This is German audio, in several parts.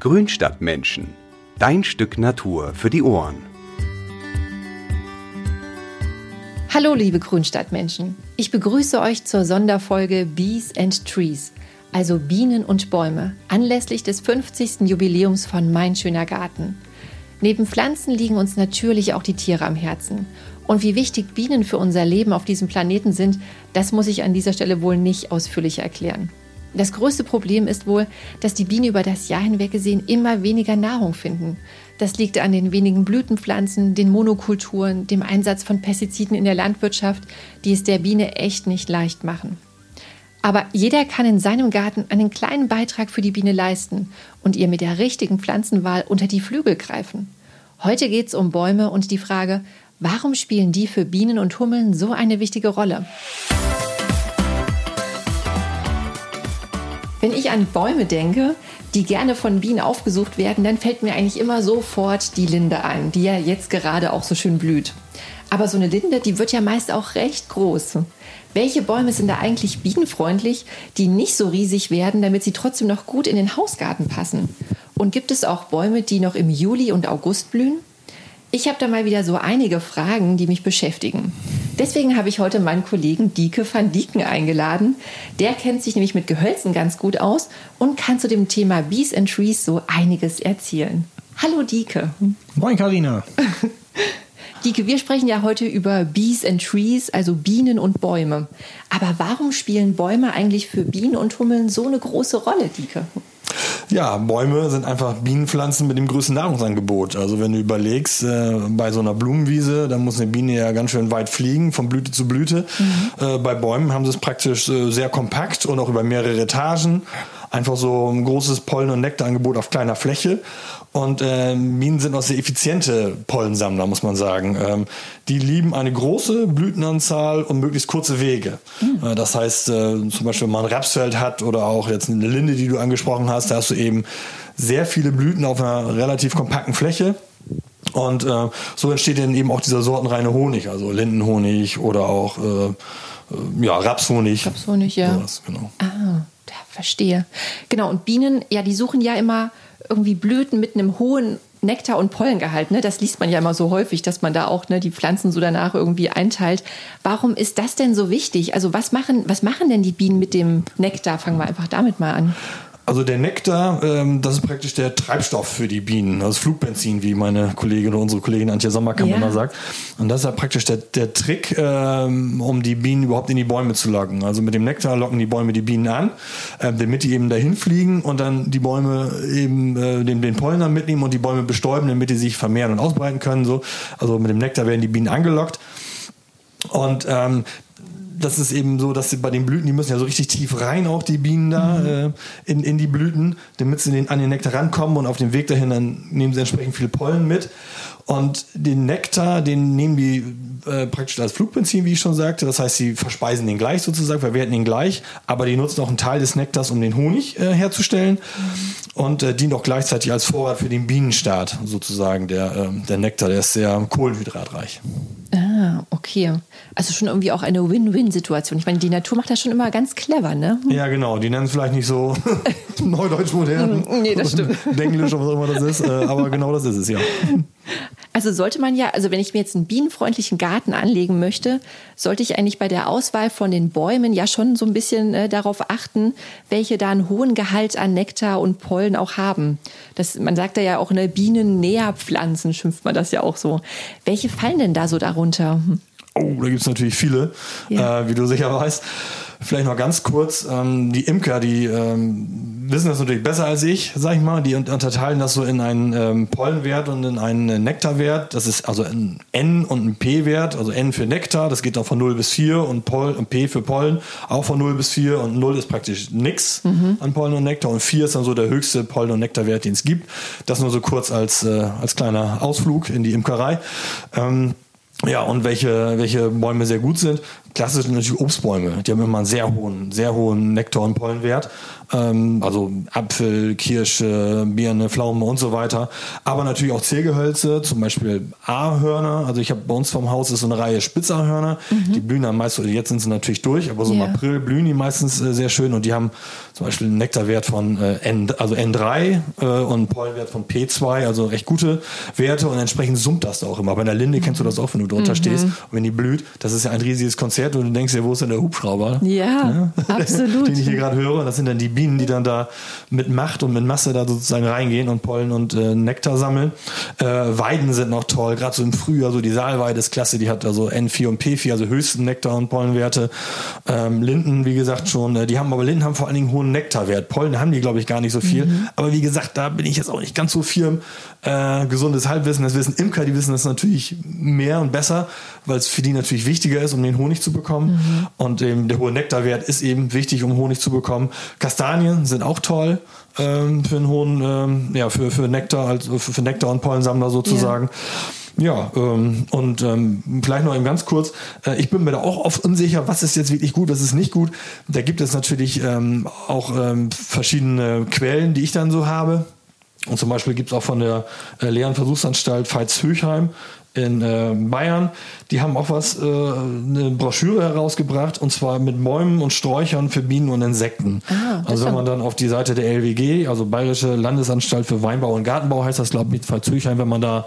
Grünstadtmenschen. Dein Stück Natur für die Ohren. Hallo liebe Grünstadtmenschen. Ich begrüße euch zur Sonderfolge Bees and Trees, also Bienen und Bäume, anlässlich des 50. Jubiläums von Mein schöner Garten. Neben Pflanzen liegen uns natürlich auch die Tiere am Herzen. Und wie wichtig Bienen für unser Leben auf diesem Planeten sind, das muss ich an dieser Stelle wohl nicht ausführlich erklären. Das größte Problem ist wohl, dass die Bienen über das Jahr hinweg gesehen immer weniger Nahrung finden. Das liegt an den wenigen Blütenpflanzen, den Monokulturen, dem Einsatz von Pestiziden in der Landwirtschaft, die es der Biene echt nicht leicht machen. Aber jeder kann in seinem Garten einen kleinen Beitrag für die Biene leisten und ihr mit der richtigen Pflanzenwahl unter die Flügel greifen. Heute geht es um Bäume und die Frage, warum spielen die für Bienen und Hummeln so eine wichtige Rolle? Wenn ich an Bäume denke, die gerne von Bienen aufgesucht werden, dann fällt mir eigentlich immer sofort die Linde ein, die ja jetzt gerade auch so schön blüht. Aber so eine Linde, die wird ja meist auch recht groß. Welche Bäume sind da eigentlich bienenfreundlich, die nicht so riesig werden, damit sie trotzdem noch gut in den Hausgarten passen? Und gibt es auch Bäume, die noch im Juli und August blühen? Ich habe da mal wieder so einige Fragen, die mich beschäftigen. Deswegen habe ich heute meinen Kollegen Dieke van Dieken eingeladen. Der kennt sich nämlich mit Gehölzen ganz gut aus und kann zu dem Thema Bees and Trees so einiges erzählen. Hallo Dieke. Moin Karina. Dieke, wir sprechen ja heute über Bees and Trees, also Bienen und Bäume. Aber warum spielen Bäume eigentlich für Bienen und Hummeln so eine große Rolle, Dieke? Ja, Bäume sind einfach Bienenpflanzen mit dem größten Nahrungsangebot. Also wenn du überlegst, äh, bei so einer Blumenwiese, dann muss eine Biene ja ganz schön weit fliegen, von Blüte zu Blüte. Mhm. Äh, bei Bäumen haben sie es praktisch äh, sehr kompakt und auch über mehrere Etagen. Einfach so ein großes Pollen- und Nektarangebot auf kleiner Fläche. Und äh, Bienen sind auch sehr effiziente Pollensammler, muss man sagen. Ähm, die lieben eine große Blütenanzahl und möglichst kurze Wege. Mhm. Äh, das heißt, äh, zum Beispiel, wenn man ein Rapsfeld hat oder auch jetzt eine Linde, die du angesprochen hast, da hast du eben sehr viele Blüten auf einer relativ kompakten Fläche. Und äh, so entsteht dann eben auch dieser sortenreine Honig, also Lindenhonig oder auch äh, äh ja, Rapshonig. Rapshonig, ja. Sowas, genau. Ah, verstehe. Genau, und Bienen, ja, die suchen ja immer irgendwie Blüten mit einem hohen Nektar- und Pollengehalt. Ne? Das liest man ja immer so häufig, dass man da auch ne, die Pflanzen so danach irgendwie einteilt. Warum ist das denn so wichtig? Also was machen, was machen denn die Bienen mit dem Nektar? Fangen wir einfach damit mal an. Also der Nektar, ähm, das ist praktisch der Treibstoff für die Bienen, also Flugbenzin, wie meine Kollegin oder unsere Kollegin Antje Sommerkamp ja. immer sagt. Und das ist ja praktisch der, der Trick, ähm, um die Bienen überhaupt in die Bäume zu locken. Also mit dem Nektar locken die Bäume die Bienen an, äh, damit die eben dahin fliegen und dann die Bäume eben äh, den, den Pollen dann mitnehmen und die Bäume bestäuben, damit die sich vermehren und ausbreiten können. So. Also mit dem Nektar werden die Bienen angelockt. Und ähm, das ist eben so, dass sie bei den Blüten, die müssen ja so richtig tief rein, auch die Bienen da mhm. äh, in, in die Blüten, damit sie den, an den Nektar rankommen und auf dem Weg dahin dann nehmen sie entsprechend viel Pollen mit. Und den Nektar, den nehmen die äh, praktisch als Flugbenzin, wie ich schon sagte. Das heißt, sie verspeisen den gleich sozusagen, verwerten ihn gleich, aber die nutzen auch einen Teil des Nektars, um den Honig äh, herzustellen mhm. und äh, dient auch gleichzeitig als Vorrat für den Bienenstaat sozusagen. Der, ähm, der Nektar, der ist sehr kohlenhydratreich. Ah, okay. Also schon irgendwie auch eine Win-Win-Situation. Ich meine, die Natur macht das schon immer ganz clever, ne? Ja, genau. Die nennen es vielleicht nicht so neudeutsch modern. nee, das stimmt. Denglisch oder was auch immer das ist. Äh, aber genau das ist es, ja. Also sollte man ja, also wenn ich mir jetzt einen bienenfreundlichen Garten anlegen möchte, sollte ich eigentlich bei der Auswahl von den Bäumen ja schon so ein bisschen äh, darauf achten, welche da einen hohen Gehalt an Nektar und Pollen auch haben. Das, man sagt da ja auch eine Bienennährpflanzen, schimpft man das ja auch so. Welche fallen denn da so darunter? Oh, da gibt es natürlich viele, ja. äh, wie du sicher weißt. Vielleicht noch ganz kurz, ähm, die Imker, die ähm, wissen das natürlich besser als ich, sag ich mal. Die unterteilen das so in einen ähm, Pollenwert und in einen Nektarwert. Das ist also ein N und ein P-Wert, also N für Nektar, das geht dann von 0 bis 4 und, Poll, und P für Pollen auch von 0 bis 4 und 0 ist praktisch nix mhm. an Pollen und Nektar und 4 ist dann so der höchste Pollen- und Nektarwert, den es gibt. Das nur so kurz als, äh, als kleiner Ausflug in die Imkerei. Ähm, ja, und welche, welche Bäume sehr gut sind. Klassisch natürlich Obstbäume. Die haben immer einen sehr hohen, sehr hohen Nektar- und Pollenwert. Ähm, also Apfel, Kirsche, Birne, Pflaume und so weiter. Aber natürlich auch Ziergehölze, zum Beispiel Ahörner. Also ich habe bei uns vom Haus ist so eine Reihe Spitzahörner. Mhm. Die blühen am meisten, jetzt sind sie natürlich durch, aber so yeah. im April blühen die meistens äh, sehr schön und die haben zum Beispiel einen Nektarwert von äh, N, also N3 äh, und Pollenwert von P2, also recht gute Werte und entsprechend summt das da auch immer. Bei einer Linde mhm. kennst du das auch, wenn du drunter mhm. stehst und wenn die blüht, das ist ja ein riesiges Konzert und du denkst dir, wo ist denn der Hubschrauber? Ja, ja? absolut. Den ich hier gerade höre. Das sind dann die Bienen, die dann da mit Macht und mit Masse da sozusagen reingehen und Pollen und äh, Nektar sammeln. Äh, Weiden sind noch toll, gerade so im Frühjahr, so die Saalweide ist klasse, die hat also N4 und P4, also höchsten Nektar- und Pollenwerte. Ähm, Linden, wie gesagt, schon, äh, die haben aber Linden haben vor allen Dingen hohen Nektarwert. Pollen haben die, glaube ich, gar nicht so viel. Mhm. Aber wie gesagt, da bin ich jetzt auch nicht ganz so firm. Äh, gesundes Halbwissen, das wissen Imker, die wissen das natürlich mehr und besser, weil es für die natürlich wichtiger ist, um den Honig zu bekommen. Mhm. Und eben der hohe Nektarwert ist eben wichtig, um Honig zu bekommen. Kastanien sind auch toll ähm, für einen hohen, ähm, ja, für, für Nektar, also für, für Nektar und Pollensammler sozusagen. Ja. Ja, ähm, und ähm, vielleicht noch eben ganz kurz, äh, ich bin mir da auch oft unsicher, was ist jetzt wirklich gut, was ist nicht gut. Da gibt es natürlich ähm, auch ähm, verschiedene Quellen, die ich dann so habe. Und zum Beispiel gibt es auch von der äh, Lehren Versuchsanstalt Veitshöchheim in äh, Bayern, die haben auch was, äh, eine Broschüre herausgebracht und zwar mit Bäumen und Sträuchern für Bienen und Insekten. Ah, also wenn man dann auf die Seite der LWG, also Bayerische Landesanstalt für Weinbau und Gartenbau heißt das, glaube ich, mit Veitshöchheim, wenn man da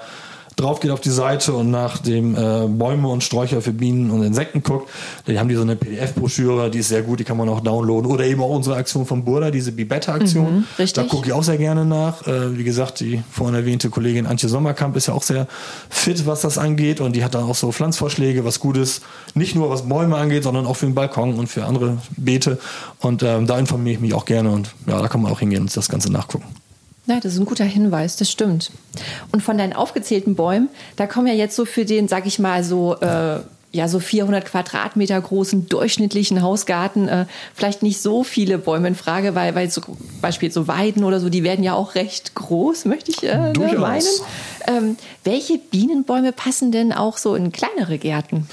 drauf geht auf die Seite und nach dem äh, Bäume und Sträucher für Bienen und Insekten guckt, dann haben die so eine PDF-Broschüre, die ist sehr gut, die kann man auch downloaden. Oder eben auch unsere Aktion von Burda, diese Bibetta-Aktion. Mhm, da gucke ich auch sehr gerne nach. Äh, wie gesagt, die vorhin erwähnte Kollegin Antje Sommerkamp ist ja auch sehr fit, was das angeht. Und die hat dann auch so Pflanzvorschläge, was gut ist. Nicht nur was Bäume angeht, sondern auch für den Balkon und für andere Beete. Und ähm, da informiere ich mich auch gerne. Und ja, da kann man auch hingehen und das Ganze nachgucken. Ja, das ist ein guter Hinweis, das stimmt. Und von deinen aufgezählten Bäumen, da kommen ja jetzt so für den, sag ich mal, so äh, ja so 400 Quadratmeter großen durchschnittlichen Hausgarten äh, vielleicht nicht so viele Bäume in Frage, weil weil so Beispiel so Weiden oder so, die werden ja auch recht groß, möchte ich äh, ne, meinen. Ähm, welche Bienenbäume passen denn auch so in kleinere Gärten?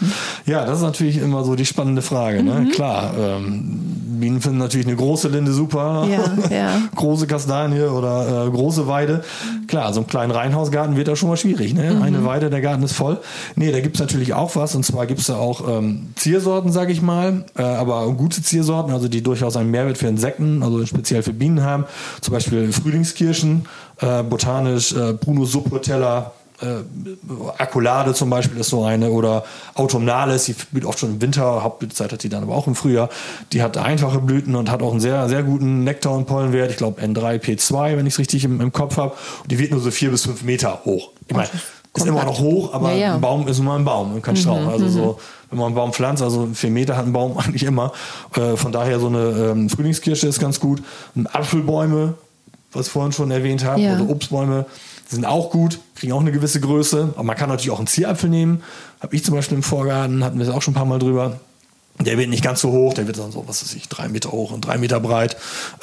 Ja, das ist natürlich immer so die spannende Frage. Ne? Mhm. Klar, ähm, Bienen finden natürlich eine große Linde super, ja, ja. große Kastanie oder äh, große Weide. Klar, so einen kleinen Reihenhausgarten wird da schon mal schwierig. Ne? Mhm. Eine Weide, der Garten ist voll. Nee, da gibt es natürlich auch was und zwar gibt es da auch ähm, Ziersorten, sage ich mal, äh, aber gute Ziersorten, also die durchaus einen Mehrwert für Insekten, also speziell für Bienen haben. Zum Beispiel Frühlingskirschen, äh, botanisch äh, Bruno subpotella, äh, Akkulade zum Beispiel ist so eine oder Autumnales, die blüht oft schon im Winter, Hauptblütezeit hat die dann aber auch im Frühjahr. Die hat einfache Blüten und hat auch einen sehr, sehr guten Nektar- und Pollenwert. Ich glaube N3, P2, wenn ich es richtig im, im, Kopf habe. Und die wird nur so vier bis fünf Meter hoch. Ich meine, ist immer noch hoch, aber ja, ja. ein Baum ist immer ein Baum und kein Strauch. Mhm, also so, mhm. wenn man einen Baum pflanzt, also vier Meter hat ein Baum eigentlich immer. Äh, von daher so eine ähm, Frühlingskirsche ist ganz gut. Und Apfelbäume, was ich vorhin schon erwähnt habe, ja. oder Obstbäume sind auch gut, kriegen auch eine gewisse Größe. Aber man kann natürlich auch einen Zierapfel nehmen. Habe ich zum Beispiel im Vorgarten, hatten wir es auch schon ein paar Mal drüber. Der wird nicht ganz so hoch, der wird dann so, was weiß ich, drei Meter hoch und drei Meter breit.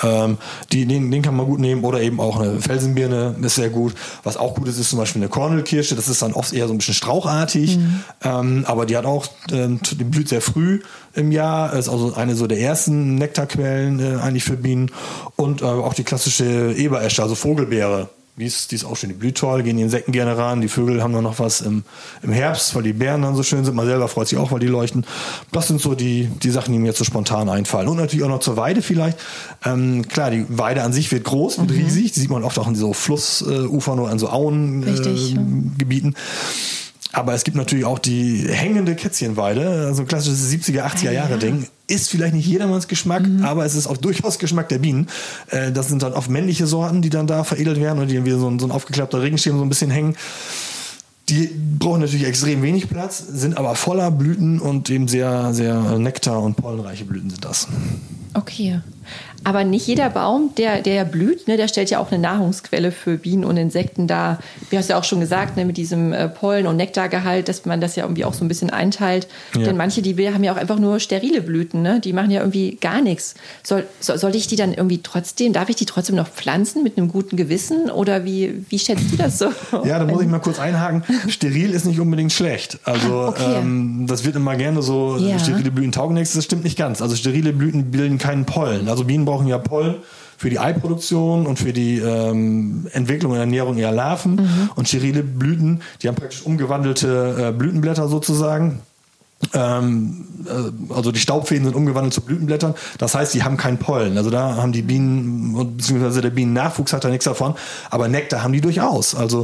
Ähm, die, den, den kann man gut nehmen. Oder eben auch eine Felsenbirne ist sehr gut. Was auch gut ist, ist zum Beispiel eine Kornelkirsche. Das ist dann oft eher so ein bisschen strauchartig. Mhm. Ähm, aber die hat auch, äh, die blüht sehr früh im Jahr. Ist also eine so der ersten Nektarquellen äh, eigentlich für Bienen. Und äh, auch die klassische Eberesche, also Vogelbeere die ist, die ist auch schön. Die blüht toll, gehen die Insekten gerne ran. Die Vögel haben dann noch was im, im Herbst, weil die Bären dann so schön sind. Man selber freut sich auch, weil die leuchten. Das sind so die, die Sachen, die mir jetzt so spontan einfallen. Und natürlich auch noch zur Weide vielleicht. Ähm, klar, die Weide an sich wird groß, wird mhm. riesig. Die sieht man oft auch in so Flussufern oder an so Auengebieten. Äh, aber es gibt natürlich auch die hängende Kätzchenweide, also ein klassisches 70er, 80er Jahre Ding. Ist vielleicht nicht jedermanns Geschmack, mhm. aber es ist auch durchaus Geschmack der Bienen. Äh, das sind dann oft männliche Sorten, die dann da veredelt werden und die dann wieder so ein, so ein aufgeklappter Regenschirm so ein bisschen hängen. Die brauchen natürlich extrem wenig Platz, sind aber voller Blüten und eben sehr, sehr nektar- und pollenreiche Blüten sind das. Okay. Aber nicht jeder Baum, der, der blüht, ne, der stellt ja auch eine Nahrungsquelle für Bienen und Insekten dar. Wie hast du ja auch schon gesagt, ne, mit diesem äh, Pollen- und Nektargehalt, dass man das ja irgendwie auch so ein bisschen einteilt. Ja. Denn manche, die haben ja auch einfach nur sterile Blüten, ne? die machen ja irgendwie gar nichts. Soll, soll, soll ich die dann irgendwie trotzdem, darf ich die trotzdem noch pflanzen mit einem guten Gewissen? Oder wie, wie schätzt du das so? Ja, da muss ich mal kurz einhaken. Steril ist nicht unbedingt schlecht. Also ah, okay. ähm, das wird immer gerne so, ja. sterile Blüten taugen nichts, das stimmt nicht ganz. Also sterile Blüten bilden keinen Pollen. Also Bienen brauchen ja Pollen für die Eiproduktion und für die ähm, Entwicklung und Ernährung ihrer Larven. Mhm. Und sterile Blüten, die haben praktisch umgewandelte äh, Blütenblätter sozusagen. Ähm, äh, also die Staubfäden sind umgewandelt zu Blütenblättern. Das heißt, die haben keinen Pollen. Also da haben die Bienen, beziehungsweise der Bienennachwuchs hat da nichts davon. Aber Nektar haben die durchaus. Also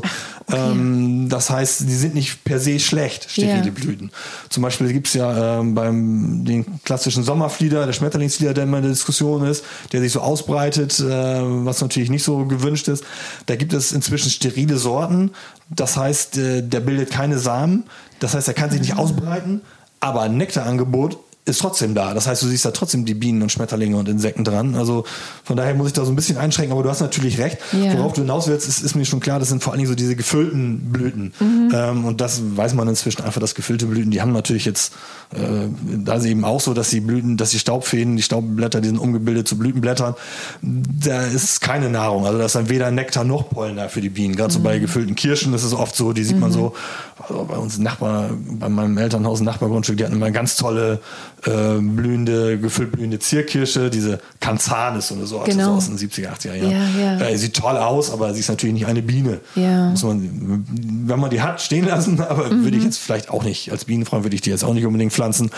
okay. ähm, das heißt, die sind nicht per se schlecht, sterile yeah. Blüten. Zum Beispiel gibt es ja ähm, beim den klassischen Sommerflieder, der Schmetterlingsflieder, der immer in der Diskussion ist, der sich so ausbreitet, äh, was natürlich nicht so gewünscht ist. Da gibt es inzwischen sterile Sorten. Das heißt, äh, der bildet keine Samen. Das heißt, er kann sich nicht ausbreiten aber ein Nektarangebot ist trotzdem da. Das heißt, du siehst da trotzdem die Bienen und Schmetterlinge und Insekten dran. Also von daher muss ich da so ein bisschen einschränken, aber du hast natürlich recht. Ja. Worauf du hinaus willst, ist, ist, mir schon klar, das sind vor allen Dingen so diese gefüllten Blüten. Mhm. Ähm, und das weiß man inzwischen einfach, dass gefüllte Blüten, die haben natürlich jetzt, äh, da ist eben auch so, dass die Blüten, dass die Staubfäden, die Staubblätter, die sind umgebildet zu Blütenblättern. Da ist keine Nahrung. Also da ist dann weder Nektar noch Pollen da für die Bienen. Gerade mhm. so bei gefüllten Kirschen ist es oft so, die sieht mhm. man so, also bei uns Nachbar, bei meinem Elternhaus ein Nachbargrundstück, die hatten immer ganz tolle äh, blühende, gefüllt blühende Zierkirsche, diese Kanzanis oder so, genau. so aus den 70er, 80er Jahren. Ja, ja. Äh, sieht toll aus, aber sie ist natürlich nicht eine Biene. Ja. Muss man, wenn man die hat, stehen lassen, aber mhm. würde ich jetzt vielleicht auch nicht, als Bienenfreund würde ich die jetzt auch nicht unbedingt pflanzen.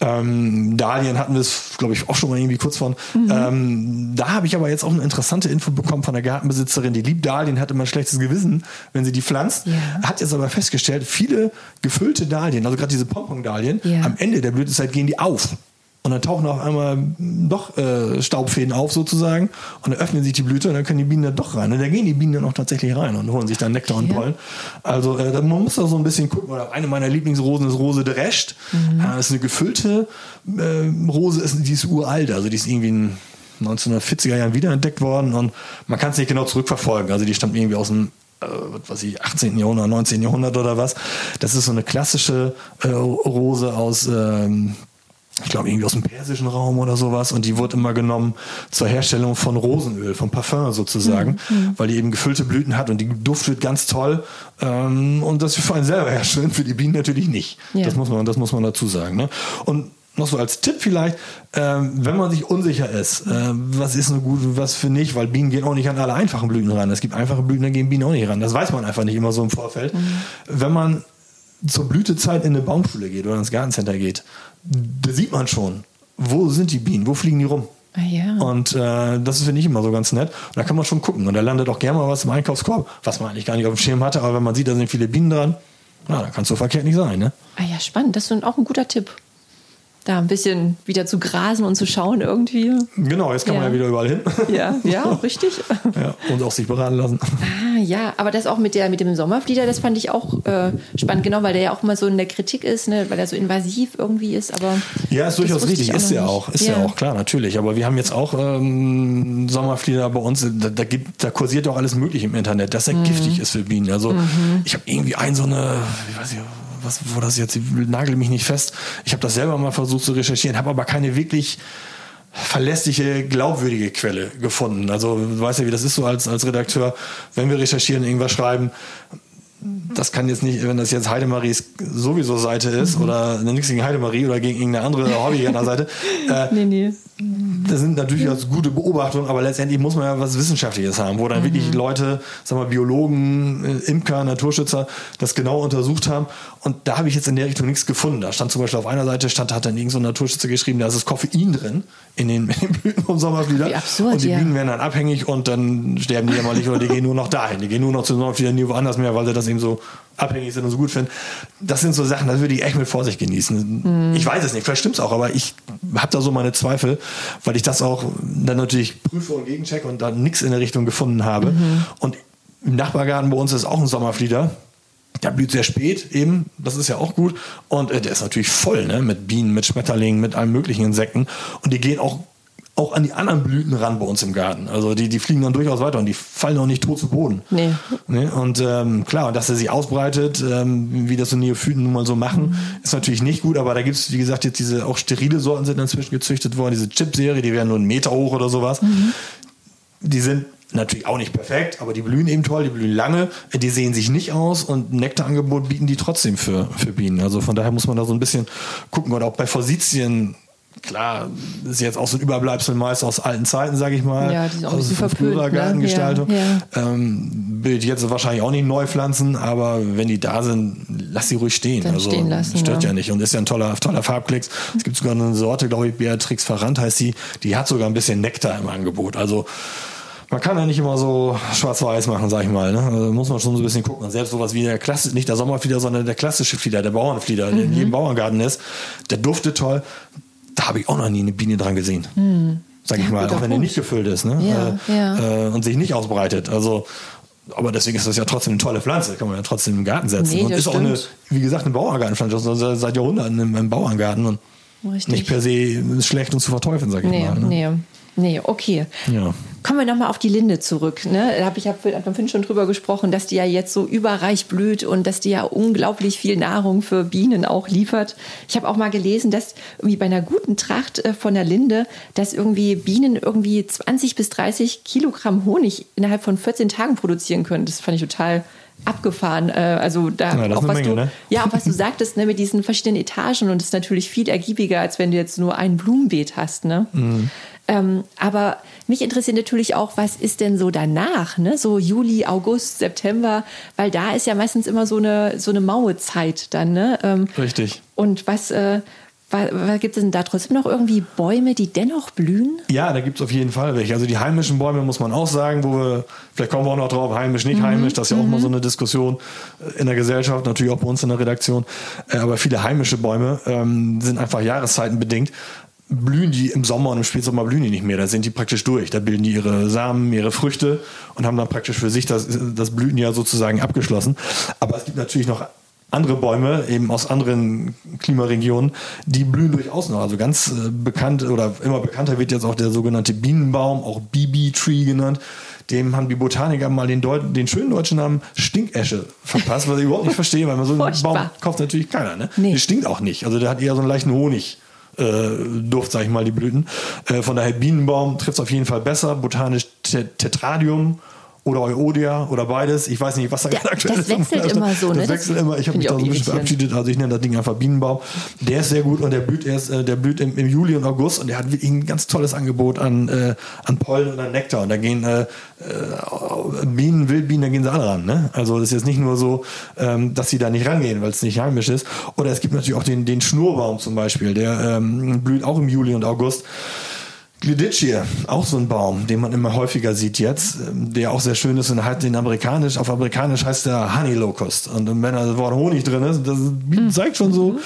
Ähm, Dahlien hatten wir es, glaube ich, auch schon mal irgendwie kurz von. Mhm. Ähm, da habe ich aber jetzt auch eine interessante Info bekommen von der Gartenbesitzerin, die liebt Dahlien, hat immer ein schlechtes Gewissen, wenn sie die pflanzt. Hat jetzt aber festgestellt, viele gefüllte Dahlien, also gerade diese Pompon-Dahlien, am Ende der Blütezeit gehen die auf. Und dann tauchen auf einmal doch äh, Staubfäden auf sozusagen und dann öffnen sich die Blüte und dann können die Bienen da doch rein. Und da gehen die Bienen dann auch tatsächlich rein und holen sich dann Nektar und Pollen. Also äh, man muss da so ein bisschen gucken. Oder eine meiner Lieblingsrosen ist Rose de Recht. Mhm. Das ist eine gefüllte äh, Rose, ist, die ist uralt. Also die ist irgendwie in 1940er Jahren wiederentdeckt worden und man kann es nicht genau zurückverfolgen. Also die stammt irgendwie aus dem äh, was ich, 18. Jahrhundert, 19. Jahrhundert oder was. Das ist so eine klassische äh, Rose aus ähm, ich glaube, irgendwie aus dem persischen Raum oder sowas. Und die wurde immer genommen zur Herstellung von Rosenöl, von Parfum sozusagen, mhm. mhm. weil die eben gefüllte Blüten hat und die duftet ganz toll. Ähm, und das für einen selber herstellen, für die Bienen natürlich nicht. Ja. Das, muss man, das muss man dazu sagen. Ne? Und noch so als Tipp vielleicht, ähm, wenn man sich unsicher ist, äh, was ist eine gute, was für nicht, weil Bienen gehen auch nicht an alle einfachen Blüten ran. Es gibt einfache Blüten, da gehen Bienen auch nicht ran. Das weiß man einfach nicht immer so im Vorfeld. Mhm. Wenn man zur Blütezeit in eine Baumschule geht oder ins Gartencenter geht, da sieht man schon, wo sind die Bienen, wo fliegen die rum. Ah, ja. Und äh, das finde ich immer so ganz nett. Und da kann man schon gucken. Und da landet auch gerne mal was im Einkaufskorb, was man eigentlich gar nicht auf dem Schirm hatte. Aber wenn man sieht, da sind viele Bienen dran, na, kann es so verkehrt nicht sein. Ne? Ah ja, spannend. Das ist auch ein guter Tipp da ein bisschen wieder zu grasen und zu schauen irgendwie. Genau, jetzt kann ja. man ja wieder überall hin. Ja, ja, richtig. Ja, und auch sich beraten lassen. Ah, ja, aber das auch mit, der, mit dem Sommerflieder, das fand ich auch äh, spannend, genau, weil der ja auch mal so in der Kritik ist, ne, weil er so invasiv irgendwie ist, aber. Ja, ist durchaus richtig, ist ja auch, ist ja. ja. auch, klar, natürlich. Aber wir haben jetzt auch ähm, Sommerflieder bei uns, da, da, gibt, da kursiert auch alles Mögliche im Internet, dass er mhm. giftig ist für Bienen. Also mhm. ich habe irgendwie ein so eine, ich weiß nicht, was, wo das jetzt, nagel mich nicht fest. Ich habe das selber mal versucht zu recherchieren, habe aber keine wirklich verlässliche, glaubwürdige Quelle gefunden. Also du weißt ja, wie das ist so als, als Redakteur, wenn wir recherchieren, irgendwas schreiben, das kann jetzt nicht, wenn das jetzt Heidemaries sowieso Seite ist mhm. oder nichts gegen Heidemarie oder gegen irgendeine andere Hobby-Seite. Äh, nee, nee. Das sind natürlich also gute Beobachtungen, aber letztendlich muss man ja was Wissenschaftliches haben, wo dann mhm. wirklich Leute, sagen wir Biologen, äh, Imker, Naturschützer das genau untersucht haben. Und da habe ich jetzt in der Richtung nichts gefunden. Da stand zum Beispiel auf einer Seite, stand, hat dann irgendein so Naturschützer geschrieben, da ist das Koffein drin in den, in den Blüten vom Sommerflieder. Absurd, und die ja. Bienen werden dann abhängig und dann sterben die jämmerlich oder die gehen nur noch dahin. Die gehen nur noch zum Sommerflieder, nie woanders mehr, weil sie das eben so abhängig sind und so gut finden. Das sind so Sachen, das würde ich echt mit Vorsicht genießen. Mhm. Ich weiß es nicht, vielleicht stimmt es auch, aber ich habe da so meine Zweifel, weil ich das auch dann natürlich prüfe und gegenchecke und dann nichts in der Richtung gefunden habe. Mhm. Und im Nachbargarten bei uns ist auch ein Sommerflieder. Der blüht sehr spät eben, das ist ja auch gut. Und äh, der ist natürlich voll, ne? Mit Bienen, mit Schmetterlingen, mit allen möglichen Insekten. Und die gehen auch auch an die anderen Blüten ran bei uns im Garten. Also die, die fliegen dann durchaus weiter und die fallen auch nicht tot zu Boden. Nee. Ne? Und ähm, klar, dass er sich ausbreitet, ähm, wie das so Neophyten nun mal so machen, mhm. ist natürlich nicht gut, aber da gibt es, wie gesagt, jetzt diese auch sterile Sorten sind inzwischen gezüchtet worden, diese Chip-Serie, die werden nur einen Meter hoch oder sowas. Mhm. Die sind natürlich auch nicht perfekt, aber die blühen eben toll, die blühen lange, die sehen sich nicht aus und Nektarangebot bieten die trotzdem für, für Bienen. Also von daher muss man da so ein bisschen gucken. Und auch bei Forsythien klar, ist jetzt auch so ein Überbleibsel meist aus alten Zeiten, sage ich mal. Ja, die sind auch also früherer Gartengestaltung. Ja, ja. Ähm, will ich jetzt wahrscheinlich auch nicht neu pflanzen, aber wenn die da sind, lass sie ruhig stehen. Dann also stehen lassen, stört ja. ja nicht und ist ja ein toller, toller Farbklicks. Es gibt sogar eine Sorte, glaube ich, Beatrix Verrand heißt die, die hat sogar ein bisschen Nektar im Angebot. Also man kann ja nicht immer so schwarz-weiß machen, sag ich mal. Ne? Also muss man schon so ein bisschen gucken. Und selbst sowas wie der klassische, nicht der Sommerflieder, sondern der klassische Flieder, der Bauernflieder, der in Mhm. jedem Bauerngarten ist, der duftet toll. Da habe ich auch noch nie eine Biene dran gesehen. Sag ich mal, auch wenn er Punkt. nicht gefüllt ist ne? Ja, äh, ja. Äh, und sich nicht ausbreitet. Also, aber deswegen ist das ja trotzdem eine tolle Pflanze, kann man ja trotzdem im Garten setzen. Nee, und ist auch eine, stimmt. wie gesagt, eine Bauerngartenpflanze, also seit Jahrhunderten im, im Bauerngarten und Richtig. nicht per se schlecht und zu verteufeln, sag ich Nee, mal. Ne? nee. Nee, okay. Ja. Kommen wir nochmal auf die Linde zurück. Ne? Da habe ich hab mit Finn schon drüber gesprochen, dass die ja jetzt so überreich blüht und dass die ja unglaublich viel Nahrung für Bienen auch liefert. Ich habe auch mal gelesen, dass irgendwie bei einer guten Tracht äh, von der Linde, dass irgendwie Bienen irgendwie 20 bis 30 Kilogramm Honig innerhalb von 14 Tagen produzieren können. Das fand ich total abgefahren. Äh, Also da Ja, auch was Menge, du, ne? ja, auch was du sagtest, ne, mit diesen verschiedenen Etagen und das ist natürlich viel ergiebiger, als wenn du jetzt nur ein Blumenbeet hast, ne? Mhm. Ähm, aber mich interessiert natürlich auch, was ist denn so danach, ne? So Juli, August, September, weil da ist ja meistens immer so eine so eine maue Zeit dann, ne? Ähm, Richtig. und was, äh, was, was gibt es denn da trotzdem noch irgendwie Bäume, die dennoch blühen? Ja, da gibt's auf jeden Fall welche. Also die heimischen Bäume muss man auch sagen, wo wir, vielleicht kommen wir auch noch drauf, heimisch, nicht heimisch, das ist ja auch mal so eine Diskussion in der Gesellschaft, natürlich auch bei uns in der Redaktion. Äh, Aber viele heimische Bäume ähm, sind einfach jahreszeitenbedingt. Blühen die im Sommer und im Spätsommer blühen die nicht mehr, da sind die praktisch durch. Da bilden die ihre Samen, ihre Früchte und haben dann praktisch für sich das, das Blütenjahr sozusagen abgeschlossen. Aber es gibt natürlich noch andere Bäume, eben aus anderen Klimaregionen, die blühen durchaus noch. Also ganz äh, bekannt oder immer bekannter wird jetzt auch der sogenannte Bienenbaum, auch BB-Tree genannt. Dem haben die Botaniker mal den, Deut den schönen deutschen Namen Stinkesche verpasst, was ich überhaupt nicht verstehe, weil man so einen. Baum kauft natürlich keiner. Ne? Nee. Der stinkt auch nicht. Also der hat eher so einen leichten Honig. Äh, Duft, sag ich mal, die Blüten. Äh, von daher Bienenbaum trifft es auf jeden Fall besser. Botanisch Tet- Tetradium oder Euodia oder beides. Ich weiß nicht, was da Ja, gerade aktuell das ist. wechselt immer so, ne? Das Das wechselt immer. Ich habe mich ich da so ein bisschen verabschiedet. Also ich nenne das Ding einfach Bienenbaum. Der ist sehr gut und der blüht erst, äh, der blüht im, im Juli und August und der hat wirklich ein ganz tolles Angebot an, äh, an Pollen und an Nektar. Und da gehen äh, äh, Bienen, Wildbienen, da gehen sie alle ran. Ne? Also das ist jetzt nicht nur so, ähm, dass sie da nicht rangehen, weil es nicht heimisch ist. Oder es gibt natürlich auch den, den Schnurbaum zum Beispiel, der ähm, blüht auch im Juli und August. Gliditschie, auch so ein Baum, den man immer häufiger sieht jetzt, ähm, der auch sehr schön ist und hat den amerikanisch, auf amerikanisch heißt der Honey Locust. Und wenn da das Wort Honig drin ist, das Hm. zeigt schon so,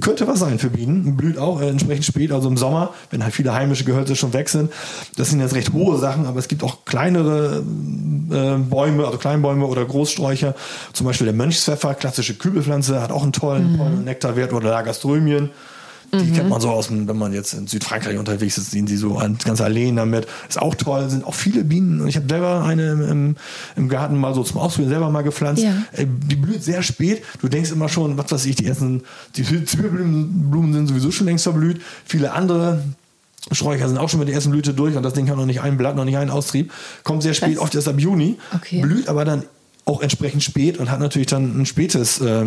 könnte was sein für Bienen. Blüht auch äh, entsprechend spät, also im Sommer, wenn halt viele heimische Gehölze schon weg sind. Das sind jetzt recht hohe Sachen, aber es gibt auch kleinere äh, Bäume, also Kleinbäume oder Großsträucher. Zum Beispiel der Mönchspfeffer, klassische Kübelpflanze, hat auch einen tollen, tollen Nektarwert oder Lagerströmien. Die kennt man so aus, wenn man jetzt in Südfrankreich unterwegs ist, sehen sie so an ganze Alleen damit. Ist auch toll, sind auch viele Bienen. Und ich habe selber eine im, im, Garten mal so zum Ausprobieren selber mal gepflanzt. Ja. Die blüht sehr spät. Du denkst immer schon, was weiß ich, die ersten, die Zwiebelblumen Blumen sind sowieso schon längst verblüht. Viele andere Sträucher sind auch schon mit der ersten Blüte durch und das Ding hat noch nicht ein Blatt, noch nicht einen Austrieb. Kommt sehr spät, Krass. oft erst ab Juni. Okay. Blüht aber dann auch entsprechend spät und hat natürlich dann ein spätes äh,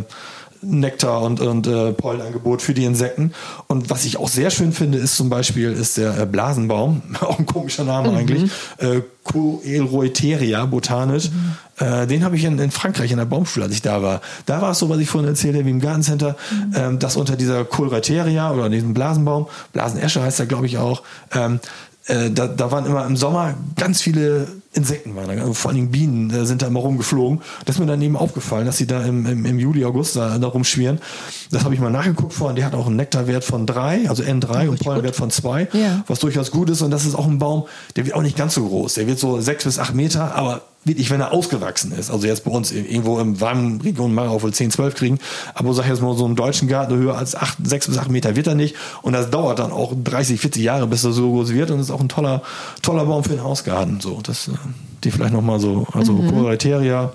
Nektar und, und äh, Pollenangebot für die Insekten. Und was ich auch sehr schön finde, ist zum Beispiel ist der äh, Blasenbaum, auch ein komischer Name eigentlich, äh, Coelroeteria botanisch. Äh, den habe ich in, in Frankreich in der Baumschule, als ich da war. Da war es so, was ich vorhin erzählte, wie im Gartencenter, ähm, dass unter dieser Coelroeteria oder diesem Blasenbaum, Blasenesche heißt er glaube ich auch, ähm, äh, da, da waren immer im Sommer ganz viele Insekten, waren da, vor allen Dingen Bienen äh, sind da immer rumgeflogen. Das ist mir dann eben aufgefallen, dass sie da im, im, im Juli, August da, da rumschwirren. Das habe ich mal nachgeguckt vorhin. Der hat auch einen Nektarwert von drei, also N3 und Pollenwert von zwei, Ja. was durchaus gut ist. Und das ist auch ein Baum, der wird auch nicht ganz so groß. Der wird so sechs bis acht Meter, aber wirklich, wenn er ausgewachsen ist, also jetzt bei uns irgendwo im warmen Region auch wohl 10, 12 kriegen, aber sag ich jetzt mal so einen deutschen Garten höher als 8, 6 bis 8 Meter wird er nicht und das dauert dann auch 30, 40 Jahre, bis er so groß wird und ist auch ein toller, toller Baum für den Hausgarten. So, das, äh, die vielleicht nochmal so, also mhm. Corateria,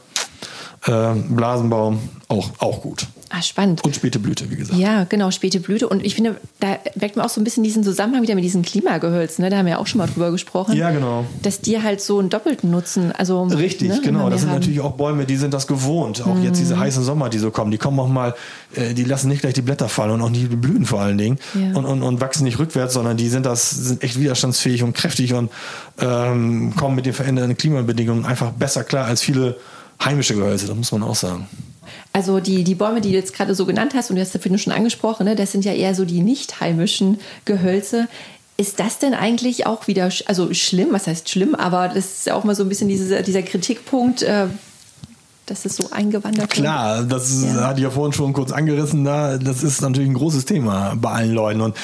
äh, Blasenbaum, auch, auch gut. Ah, spannend. Und späte Blüte, wie gesagt. Ja, genau, späte Blüte. Und ich finde, da weckt man auch so ein bisschen diesen Zusammenhang wieder mit diesen Klimagehölzen. Ne? Da haben wir ja auch schon mal drüber gesprochen. Ja, genau. Dass die halt so einen doppelten Nutzen. Also, Richtig, ne, genau. Das sind haben. natürlich auch Bäume, die sind das gewohnt. Auch mhm. jetzt diese heißen Sommer, die so kommen. Die kommen auch mal, äh, die lassen nicht gleich die Blätter fallen und auch nicht die Blüten vor allen Dingen. Ja. Und, und, und wachsen nicht rückwärts, sondern die sind das, sind echt widerstandsfähig und kräftig und ähm, kommen mit den veränderten Klimabedingungen einfach besser klar als viele heimische Gehölze, das muss man auch sagen. Also die, die Bäume, die du jetzt gerade so genannt hast, und du hast dafür schon angesprochen, ne, das sind ja eher so die nicht heimischen Gehölze. Ist das denn eigentlich auch wieder, also schlimm, was heißt schlimm, aber das ist ja auch mal so ein bisschen diese, dieser Kritikpunkt, äh, dass es so eingewandert wird. Klar, das ja. hatte ich ja vorhin schon kurz angerissen, da, das ist natürlich ein großes Thema bei allen Leuten und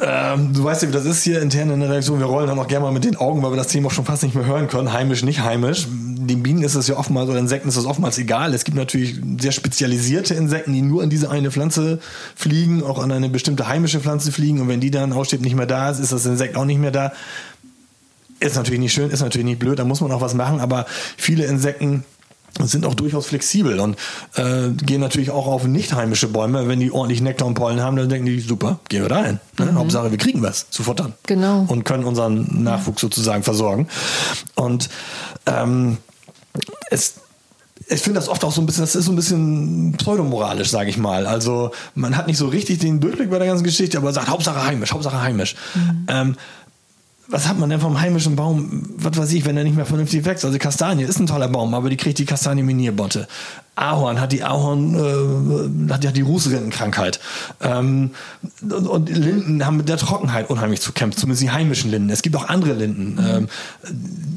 ähm, du weißt ja, wie das ist hier intern in der Reaktion. Wir rollen dann auch gerne mal mit den Augen, weil wir das Thema auch schon fast nicht mehr hören können. Heimisch, nicht heimisch. Den Bienen ist es ja oftmals, oder Insekten ist es oftmals egal. Es gibt natürlich sehr spezialisierte Insekten, die nur an diese eine Pflanze fliegen, auch an eine bestimmte heimische Pflanze fliegen. Und wenn die dann aussteht, nicht mehr da ist, ist das Insekt auch nicht mehr da. Ist natürlich nicht schön, ist natürlich nicht blöd, da muss man auch was machen. Aber viele Insekten sind auch durchaus flexibel und äh, gehen natürlich auch auf nicht heimische Bäume. Wenn die ordentlich Nektar und Pollen haben, dann denken die, super, gehen wir da hin. Ne? Mhm. Hauptsache, wir kriegen was zu futtern. Genau. Und können unseren Nachwuchs sozusagen versorgen. Und ähm, es ich finde das oft auch so ein bisschen, das ist so ein bisschen pseudomoralisch, sage ich mal. Also man hat nicht so richtig den Durchblick bei der ganzen Geschichte, aber sagt Hauptsache heimisch, Hauptsache heimisch. Mhm. Ähm, was hat man denn vom heimischen Baum, was weiß ich, wenn er nicht mehr vernünftig wächst? Also Kastanie ist ein toller Baum, aber die kriegt die Kastanie-Minierbotte. Ahorn hat die Ahorn, äh, hat ja die Rußrindenkrankheit. Ähm, und, und, Linden haben mit der Trockenheit unheimlich zu kämpfen, zumindest die heimischen Linden. Es gibt auch andere Linden, ähm,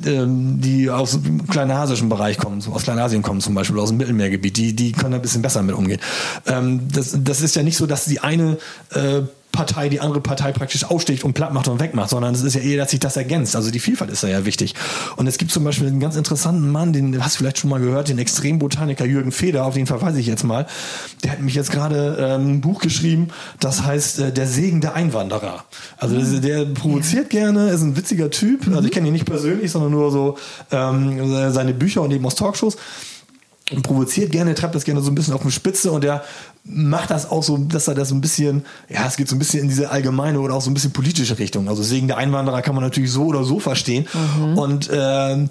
ähm, die aus dem kleinasischen Bereich kommen, aus Kleinasien kommen zum Beispiel, aus dem Mittelmeergebiet, die, die können ein bisschen besser mit umgehen. Ähm, das, das ist ja nicht so, dass die eine äh, Partei die andere Partei praktisch aussticht und platt macht und wegmacht, sondern es ist ja eher, dass sich das ergänzt. Also die Vielfalt ist da ja wichtig. Und es gibt zum Beispiel einen ganz interessanten Mann, den hast du vielleicht schon mal gehört, den Extrembotaniker Jürgen Feder, auf den verweise ich jetzt mal. Der hat mich jetzt gerade ähm, ein Buch geschrieben, das heißt äh, Der Segen der Einwanderer. Also mhm. der provoziert ja. gerne, ist ein witziger Typ. Also ich kenne ihn nicht persönlich, sondern nur so ähm, seine Bücher und eben aus Talkshows und provoziert gerne, treibt das gerne so ein bisschen auf die Spitze und er macht das auch so, dass er das so ein bisschen, ja, es geht so ein bisschen in diese allgemeine oder auch so ein bisschen politische Richtung. Also Segen der Einwanderer kann man natürlich so oder so verstehen. Mhm. Und ähm,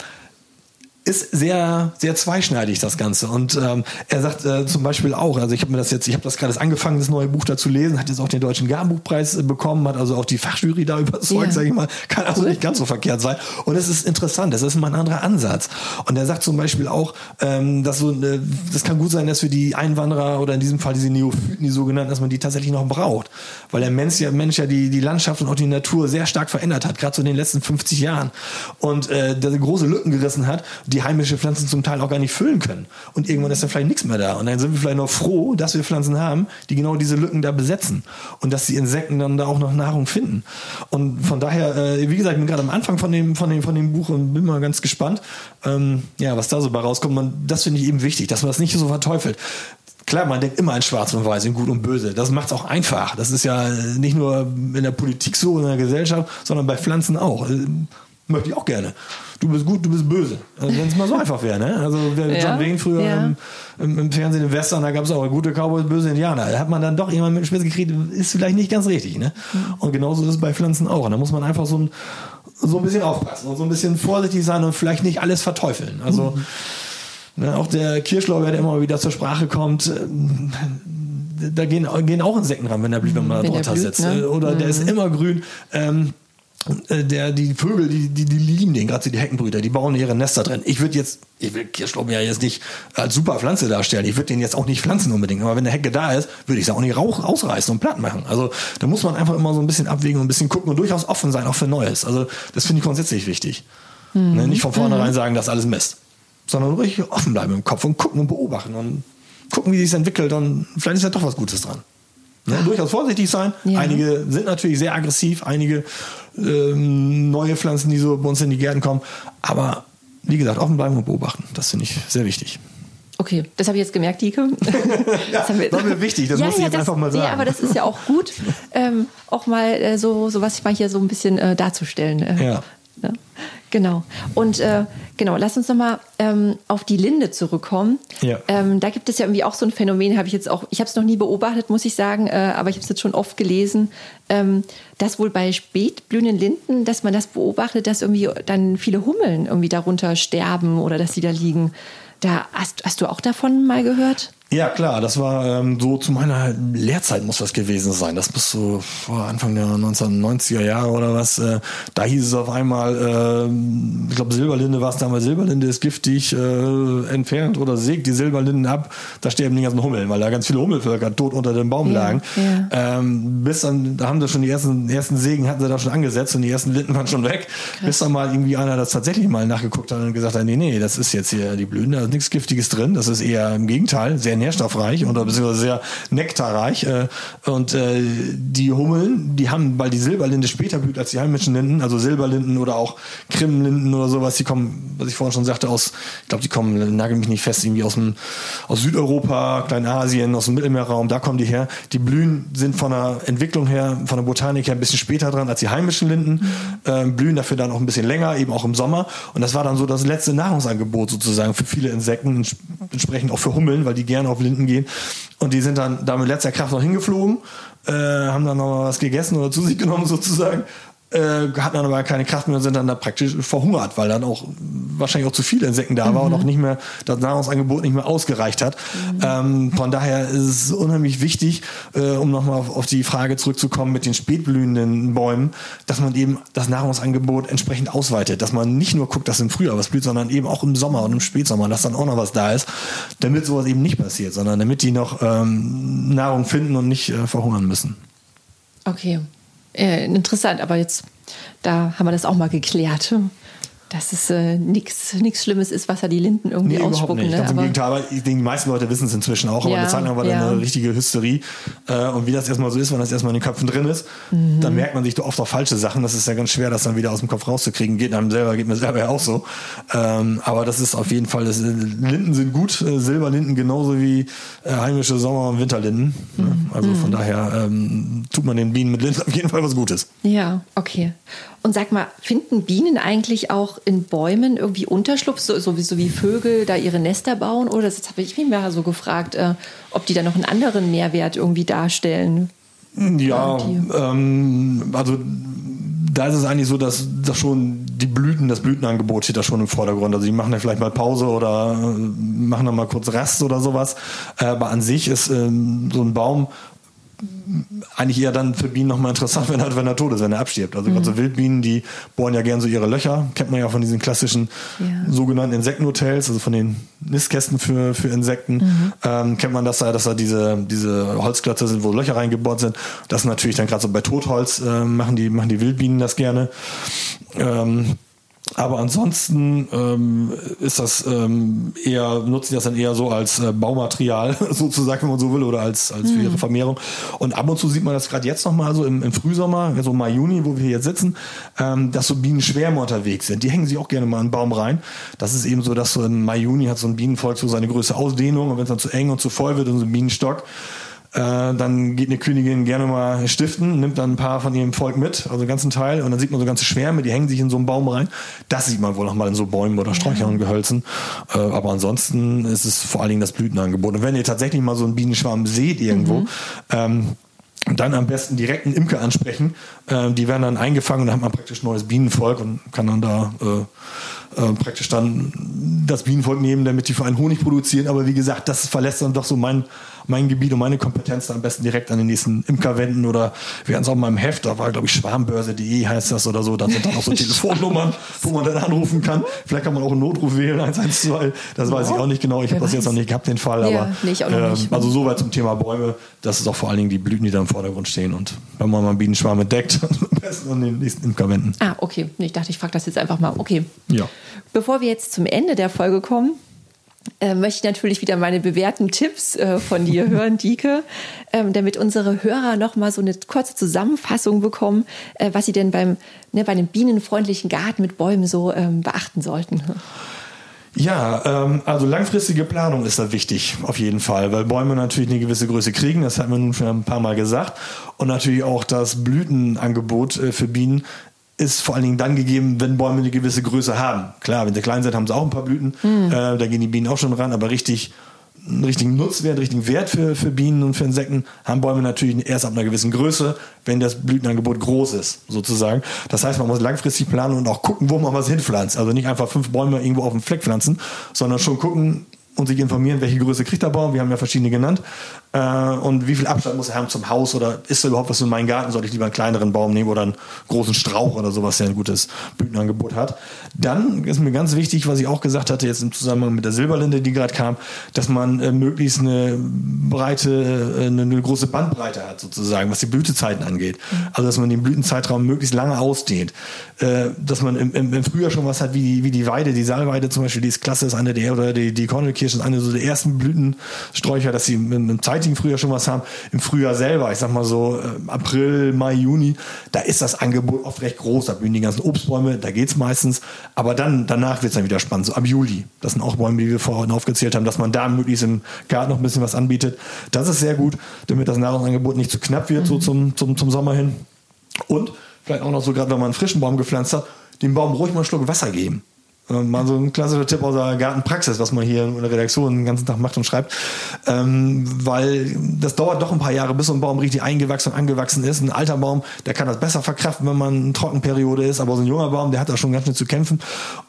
ist sehr, sehr zweischneidig, das Ganze. Und ähm, er sagt äh, zum Beispiel auch, also ich habe mir das jetzt, ich habe das gerade angefangen, das neue Buch da zu lesen, hat jetzt auch den Deutschen Garbuchpreis äh, bekommen, hat also auch die Fachjury da überzeugt, ja. sage ich mal, kann also nicht ganz so verkehrt sein. Und es ist interessant, das ist mal ein anderer Ansatz. Und er sagt zum Beispiel auch, ähm, dass so, äh, das kann gut sein, dass für die Einwanderer oder in diesem Fall diese Neophyten, die sogenannten, dass man die tatsächlich noch braucht. Weil der Mensch ja, Mensch ja die, die Landschaft und auch die Natur sehr stark verändert hat, gerade so in den letzten 50 Jahren. Und äh, der große Lücken gerissen hat, die die heimische Pflanzen zum Teil auch gar nicht füllen können. Und irgendwann ist dann vielleicht nichts mehr da. Und dann sind wir vielleicht noch froh, dass wir Pflanzen haben, die genau diese Lücken da besetzen. Und dass die Insekten dann da auch noch Nahrung finden. Und von daher, äh, wie gesagt, ich bin gerade am Anfang von dem, von dem, von dem Buch und bin mal ganz gespannt, ähm, ja, was da so bei rauskommt. Und das finde ich eben wichtig, dass man das nicht so verteufelt. Klar, man denkt immer in Schwarz und Weiß, in Gut und Böse. Das macht es auch einfach. Das ist ja nicht nur in der Politik so, in der Gesellschaft, sondern bei Pflanzen auch. Möchte ich auch gerne du bist gut, du bist böse. Also wenn es mal so einfach wäre, ne? Also der ja, John Wayne früher ja. im, im, im, Fernsehen im Western, da gab es auch gute Cowboys, böse Indianer. Da hat man dann doch jemand mit Spitze gekriegt, ist vielleicht nicht ganz richtig, ne? Mhm. Und genauso ist es bei Pflanzen auch. Und da muss man einfach so ein, so ein bisschen aufpassen und so ein bisschen vorsichtig sein und vielleicht nicht alles verteufeln. Also mhm. ne, auch der Kirschlauber, der immer wieder zur Sprache kommt, äh, da gehen, gehen auch Insekten ran, wenn der, wenn man da drunter sitzt. Ne? Oder mhm. der ist mhm. immer grün. Ähm, äh, der, die Vögel, die, die, die lieben den, gerade die Heckenbrüter, die bauen ihre Nester drin. Ich würde jetzt, ich will Kirschlauben ja jetzt nicht als super Pflanze darstellen. Ich würde den jetzt auch nicht pflanzen unbedingt. Aber wenn eine Hecke da ist, würde ich sie auch nicht rauch, rausreißen und platt machen. Also da muss man einfach immer so ein bisschen abwägen und ein bisschen gucken und durchaus offen sein, auch für Neues. Also das finde ich grundsätzlich wichtig. Mhm. Ne? Nicht von vornherein mhm. sagen, das ist alles Mist. Sondern ruhig offen bleiben im Kopf und gucken und beobachten und gucken, wie sich entwickelt und vielleicht ist ja doch was Gutes dran. Ne? Durchaus vorsichtig sein. Ja. Einige sind natürlich sehr aggressiv, einige ähm, neue Pflanzen, die so bei uns in die Gärten kommen. Aber wie gesagt, offen bleiben und beobachten. Das finde ich sehr wichtig. Okay, das habe ich jetzt gemerkt, Dike. das wir, war mir wichtig, das ja, muss ich ja, jetzt das, einfach mal sagen. Ja, aber das ist ja auch gut, ähm, auch mal äh, so, so was ich mal hier so ein bisschen äh, darzustellen. Äh, ja. Ne? Genau. Und äh, genau, lass uns nochmal ähm, auf die Linde zurückkommen. Ja. Ähm, da gibt es ja irgendwie auch so ein Phänomen, habe ich jetzt auch, ich habe es noch nie beobachtet, muss ich sagen, äh, aber ich habe es jetzt schon oft gelesen, ähm, dass wohl bei spätblühenden Linden, dass man das beobachtet, dass irgendwie dann viele Hummeln irgendwie darunter sterben oder dass sie da liegen. Da hast, hast du auch davon mal gehört? Ja, klar, das war ähm, so zu meiner Lehrzeit muss das gewesen sein. Das muss so vor Anfang der 1990er Jahre oder was. Äh, da hieß es auf einmal, äh, ich glaube Silberlinde war es damals, Silberlinde ist giftig, äh, entfernt oder sägt die Silberlinden ab, da sterben die ganzen Hummeln, weil da ganz viele Hummelvölker tot unter dem Baum ja, lagen. Ja. Ähm, bis dann, da haben sie schon die ersten, ersten Sägen hatten sie da schon angesetzt und die ersten Linden waren schon weg. Krass. Bis dann mal irgendwie einer das tatsächlich mal nachgeguckt hat und gesagt hat, nee, nee, das ist jetzt hier die Blühen, da ist nichts Giftiges drin, das ist eher im Gegenteil, sehr sehr nährstoffreich oder beziehungsweise sehr nektarreich. Äh, und äh, die Hummeln, die haben, weil die Silberlinde später blüht als die heimischen Linden, also Silberlinden oder auch Krimmenlinden oder sowas, die kommen, was ich vorhin schon sagte, aus, ich glaube, die kommen, nagel mich nicht fest, irgendwie aus dem aus Südeuropa, Kleinasien, aus dem Mittelmeerraum, da kommen die her. Die Blühen sind von der Entwicklung her, von der Botanik her ein bisschen später dran als die heimischen Linden, mhm. äh, blühen dafür dann auch ein bisschen länger, eben auch im Sommer. Und das war dann so das letzte Nahrungsangebot sozusagen für viele Insekten, entsprechend auch für Hummeln, weil die gerne gerne auf Linden gehen. Und die sind dann da mit letzter Kraft noch hingeflogen, äh, haben dann noch mal was gegessen oder zu sich genommen sozusagen hatten dann aber keine Kraft mehr und sind dann da praktisch verhungert, weil dann auch wahrscheinlich auch zu viele Insekten da mhm. war und auch nicht mehr das Nahrungsangebot nicht mehr ausgereicht hat. Mhm. Ähm, von daher ist es unheimlich wichtig, äh, um nochmal auf, auf die Frage zurückzukommen mit den spätblühenden Bäumen, dass man eben das Nahrungsangebot entsprechend ausweitet, dass man nicht nur guckt, dass im Frühjahr was blüht, sondern eben auch im Sommer und im Spätsommer, dass dann auch noch was da ist, damit sowas eben nicht passiert, sondern damit die noch ähm, Nahrung finden und nicht äh, verhungern müssen. Okay, äh, interessant, aber jetzt, da haben wir das auch mal geklärt dass es äh, nichts Schlimmes ist, was da die Linden irgendwie nee, ausspucken. Nicht. Ne? Ganz im Gegenteil, aber ich denke, die meisten Leute wissen es inzwischen auch, aber ja, eine Zeit lang war ja. da eine richtige Hysterie. Äh, und wie das erstmal so ist, wenn das erstmal in den Köpfen drin ist, mhm. dann merkt man sich doch oft auch falsche Sachen. Das ist ja ganz schwer, das dann wieder aus dem Kopf rauszukriegen. Geht einem selber, geht mir selber ja auch so. Ähm, aber das ist auf jeden Fall, das, Linden sind gut, äh, Silberlinden genauso wie äh, heimische Sommer- und Winterlinden. Ne? Mhm. Also von mhm. daher ähm, tut man den Bienen mit Linden auf jeden Fall was Gutes. Ja, okay. Und sag mal, finden Bienen eigentlich auch in Bäumen irgendwie Unterschlupf, so, so, wie, so wie Vögel da ihre Nester bauen? Oder das habe ich mich mal so gefragt, äh, ob die da noch einen anderen Mehrwert irgendwie darstellen. Ja, ähm, also da ist es eigentlich so, dass, dass schon die Blüten, das Blütenangebot steht da schon im Vordergrund. Also die machen ja vielleicht mal Pause oder äh, machen dann mal kurz Rast oder sowas. Äh, aber an sich ist ähm, so ein Baum eigentlich eher dann für Bienen nochmal interessant, wenn er, wenn er tot ist, wenn er abstirbt. Also mhm. gerade so Wildbienen, die bohren ja gern so ihre Löcher, kennt man ja von diesen klassischen ja. sogenannten Insektenhotels, also von den Nistkästen für, für Insekten, mhm. ähm, kennt man das da, dass da diese, diese Holzklötze sind, wo Löcher reingebohrt sind. Das natürlich dann gerade so bei Totholz äh, machen, die, machen die Wildbienen das gerne. Ähm, aber ansonsten ähm, ist das ähm, eher, nutzen die das dann eher so als äh, Baumaterial, sozusagen, wenn man so will, oder als, als für ihre mhm. Vermehrung. Und ab und zu sieht man das gerade jetzt nochmal so im, im Frühsommer, so Mai, Juni, wo wir hier jetzt sitzen, ähm, dass so Bienenschwärme unterwegs sind. Die hängen sich auch gerne mal in einen Baum rein. Das ist eben so, dass so im Mai, Juni hat so ein Bienenvolk so seine größte Ausdehnung und wenn es dann zu eng und zu voll wird und so ein Bienenstock, dann geht eine Königin gerne mal stiften, nimmt dann ein paar von ihrem Volk mit, also den ganzen Teil, und dann sieht man so ganze Schwärme, die hängen sich in so einen Baum rein. Das sieht man wohl noch mal in so Bäumen oder Sträuchern und Gehölzen. Äh, aber ansonsten ist es vor allen Dingen das Blütenangebot. Und wenn ihr tatsächlich mal so einen Bienenschwarm seht irgendwo, mhm. ähm, dann am besten direkt einen Imker ansprechen. Äh, die werden dann eingefangen und dann hat man praktisch neues Bienenvolk und kann dann da äh, äh, praktisch dann das Bienenvolk nehmen, damit die für einen Honig produzieren. Aber wie gesagt, das verlässt dann doch so mein mein Gebiet und meine Kompetenz da am besten direkt an den nächsten Imker wenden oder wir hatten es auch mal im Heft, da war glaube ich schwarmbörse.de heißt das oder so, da sind dann auch so Telefonnummern, wo man dann anrufen kann. Vielleicht kann man auch einen Notruf wählen, 112, das weiß ich auch nicht genau, ich habe das jetzt noch nicht gehabt, den Fall, ja, aber nee, ähm, also soweit zum Thema Bäume, das ist auch vor allen Dingen die Blüten, die da im Vordergrund stehen und wenn man mal einen Bienenschwarm entdeckt, am besten an den nächsten Imker wenden. Ah, okay, ich dachte, ich frage das jetzt einfach mal, okay. Ja. Bevor wir jetzt zum Ende der Folge kommen, äh, möchte ich natürlich wieder meine bewährten Tipps äh, von dir hören, Dike, ähm, damit unsere Hörer noch mal so eine kurze Zusammenfassung bekommen, äh, was sie denn beim, ne, bei einem bienenfreundlichen Garten mit Bäumen so ähm, beachten sollten. Ja, ähm, also langfristige Planung ist da wichtig, auf jeden Fall, weil Bäume natürlich eine gewisse Größe kriegen, das hat man nun schon ein paar Mal gesagt. Und natürlich auch das Blütenangebot äh, für Bienen ist vor allen Dingen dann gegeben, wenn Bäume eine gewisse Größe haben. Klar, wenn sie klein sind, haben sie auch ein paar Blüten, mhm. äh, da gehen die Bienen auch schon ran, aber richtig einen richtigen Nutzwert, einen richtigen Wert für, für Bienen und für Insekten haben Bäume natürlich erst ab einer gewissen Größe, wenn das Blütenangebot groß ist, sozusagen. Das heißt, man muss langfristig planen und auch gucken, wo man was hinpflanzt. Also nicht einfach fünf Bäume irgendwo auf dem Fleck pflanzen, sondern schon gucken, und sich informieren, welche Größe kriegt der Baum. Wir haben ja verschiedene genannt. Äh, und wie viel Abstand muss er haben zum Haus oder ist da überhaupt was in meinem Garten? Soll ich lieber einen kleineren Baum nehmen oder einen großen Strauch oder sowas, der ein gutes Blütenangebot hat? Dann ist mir ganz wichtig, was ich auch gesagt hatte, jetzt im Zusammenhang mit der Silberlinde, die gerade kam, dass man äh, möglichst eine breite, äh, eine, eine, große Bandbreite hat, sozusagen, was die Blütezeiten angeht. Also, dass man den Blütenzeitraum möglichst lange ausdehnt. Äh, dass man im, im, im, Frühjahr schon was hat, wie, wie die Weide, die Saalweide zum Beispiel, die ist klasse, ist eine der, oder die, die Kornelkirsche ist eine so der ersten Blütensträucher, dass sie im, im zeitigen Frühjahr schon was haben. Im Frühjahr selber, ich sag mal so äh, April, Mai, Juni, da ist das Angebot oft recht groß. Da blühen die ganzen Obstbäume, da geht's meistens. Aber dann, danach wird's dann wieder spannend. So ab Juli. Das sind auch Bäume, die wir vorhin aufgezählt haben, dass man da möglichst im Garten noch ein bisschen was anbietet. Das ist sehr gut, damit das Nahrungsangebot nicht zu knapp wird, mhm. so zum, zum, zum Sommer hin. Und vielleicht auch noch so, gerade wenn man einen frischen Baum gepflanzt hat, dem Baum ruhig mal einen Schluck Wasser geben. Äh, mal so ein klassischer Tipp aus der Gartenpraxis, was man hier in der Redaktion den ganzen Tag macht und schreibt. Ähm, weil das dauert doch ein paar Jahre, bis so ein Baum richtig eingewachsen und angewachsen ist. Ein alter Baum, der kann das besser verkraften, wenn man in Trockenperiode ist, aber so ein junger Baum, der hat da schon ganz schön zu kämpfen.